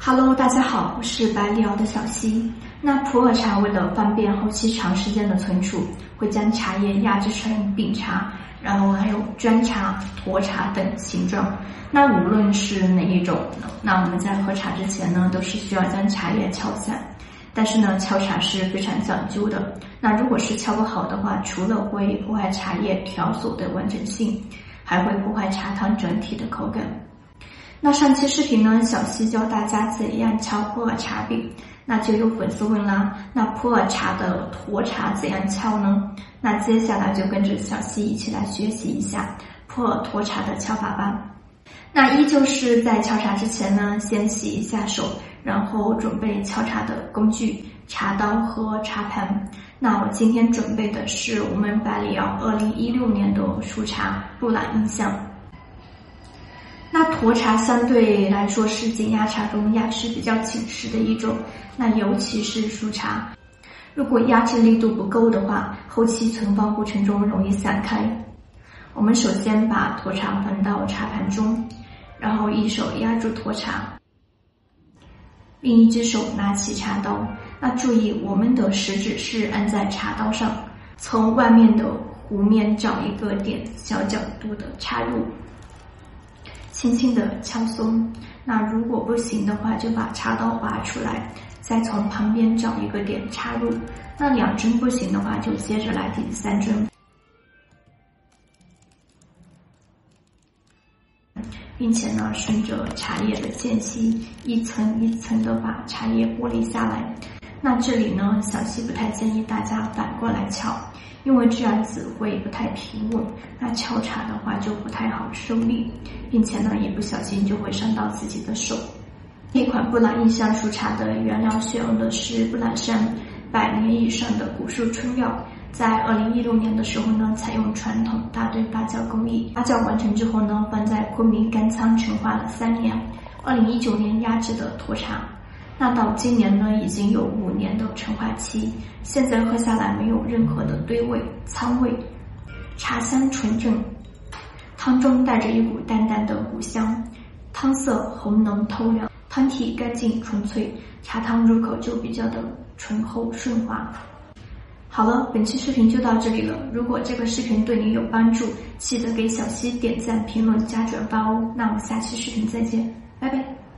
Hello，大家好，我是百里瑶的小溪。那普洱茶为了方便后期长时间的存储，会将茶叶压制成饼茶，然后还有砖茶、沱茶等形状。那无论是哪一种，那我们在喝茶之前呢，都是需要将茶叶敲散。但是呢，敲茶是非常讲究的。那如果是敲不好的话，除了会破坏茶叶条索的完整性，还会破坏茶汤整体的口感。那上期视频呢，小溪教大家怎样敲普洱茶饼，那就有粉丝问啦，那普洱茶的沱茶怎样敲呢？那接下来就跟着小溪一起来学习一下普洱沱茶的敲法吧。那依旧是在敲茶之前呢，先洗一下手，然后准备敲茶的工具茶刀和茶盘。那我今天准备的是我们百里瑶二零一六年的熟茶布朗印象。沱茶相对来说是紧压茶中压制比较紧实的一种，那尤其是熟茶，如果压制力度不够的话，后期存放过程中容易散开。我们首先把沱茶放到茶盘中，然后一手压住沱茶，另一只手拿起茶刀。那注意，我们的食指是按在茶刀上，从外面的弧面找一个点小角度的插入。轻轻的敲松，那如果不行的话，就把茶刀划出来，再从旁边找一个点插入。那两针不行的话，就接着来第三针，并且呢，顺着茶叶的间隙，一层一层的把茶叶剥离下来。那这里呢，小溪不太建议大家反过来敲。因为这样子会不太平稳，那敲茶的话就不太好受力，并且呢，一不小心就会伤到自己的手。这款布朗印象熟茶的原料选用的是布朗山百年以上的古树春药，在二零一六年的时候呢，采用传统大堆发酵工艺，发酵完成之后呢，放在昆明干仓陈化了三年，二零一九年压制的沱茶。那到今年呢，已经有五年的陈化期，现在喝下来没有任何的堆味、苍味，茶香纯正，汤中带着一股淡淡的谷香，汤色红浓透亮，汤体干净纯粹，茶汤入口就比较的醇厚顺滑。好了，本期视频就到这里了。如果这个视频对你有帮助，记得给小溪点赞、评论、加转发哦。那我们下期视频再见，拜拜。